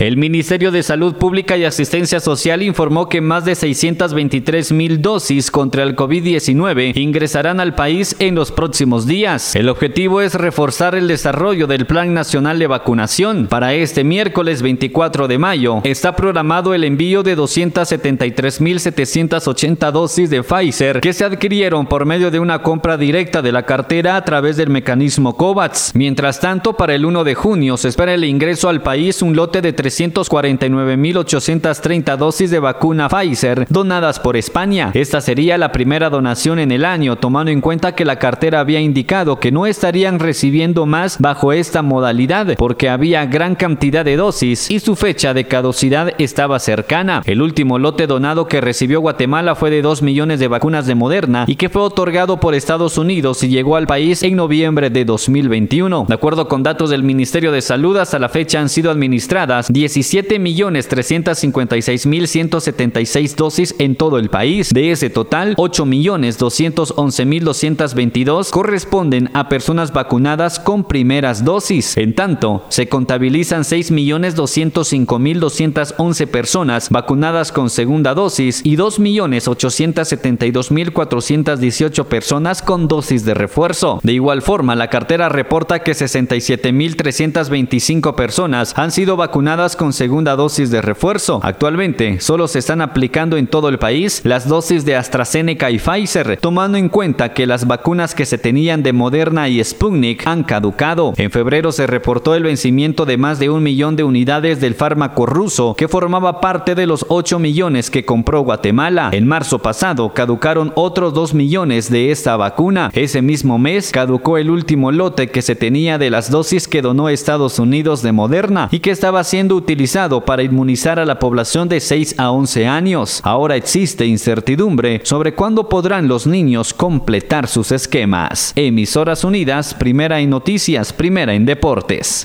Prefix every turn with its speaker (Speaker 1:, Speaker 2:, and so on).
Speaker 1: El Ministerio de Salud Pública y Asistencia Social informó que más de 623 mil dosis contra el COVID-19 ingresarán al país en los próximos días. El objetivo es reforzar el desarrollo del Plan Nacional de Vacunación. Para este miércoles 24 de mayo está programado el envío de 273 mil 780 dosis de Pfizer que se adquirieron por medio de una compra directa de la cartera a través del mecanismo COVAX. Mientras tanto, para el 1 de junio se espera el ingreso al país un lote de 349.830 dosis de vacuna Pfizer donadas por España. Esta sería la primera donación en el año, tomando en cuenta que la cartera había indicado que no estarían recibiendo más bajo esta modalidad porque había gran cantidad de dosis y su fecha de caducidad estaba cercana. El último lote donado que recibió Guatemala fue de 2 millones de vacunas de Moderna y que fue otorgado por Estados Unidos y llegó al país en noviembre de 2021. De acuerdo con datos del Ministerio de Salud, hasta la fecha han sido administradas 17.356.176 dosis en todo el país. De ese total, 8.211.222 corresponden a personas vacunadas con primeras dosis. En tanto, se contabilizan 6.205.211 personas vacunadas con segunda dosis y 2.872.418 personas con dosis de refuerzo. De igual forma, la cartera reporta que 67.325 personas han sido con segunda dosis de refuerzo. Actualmente solo se están aplicando en todo el país las dosis de AstraZeneca y Pfizer, tomando en cuenta que las vacunas que se tenían de Moderna y Sputnik han caducado. En febrero se reportó el vencimiento de más de un millón de unidades del fármaco ruso que formaba parte de los 8 millones que compró Guatemala. En marzo pasado caducaron otros 2 millones de esta vacuna. Ese mismo mes caducó el último lote que se tenía de las dosis que donó Estados Unidos de Moderna y que estaba siendo utilizado para inmunizar a la población de 6 a 11 años. Ahora existe incertidumbre sobre cuándo podrán los niños completar sus esquemas. Emisoras Unidas, primera en noticias, primera en deportes.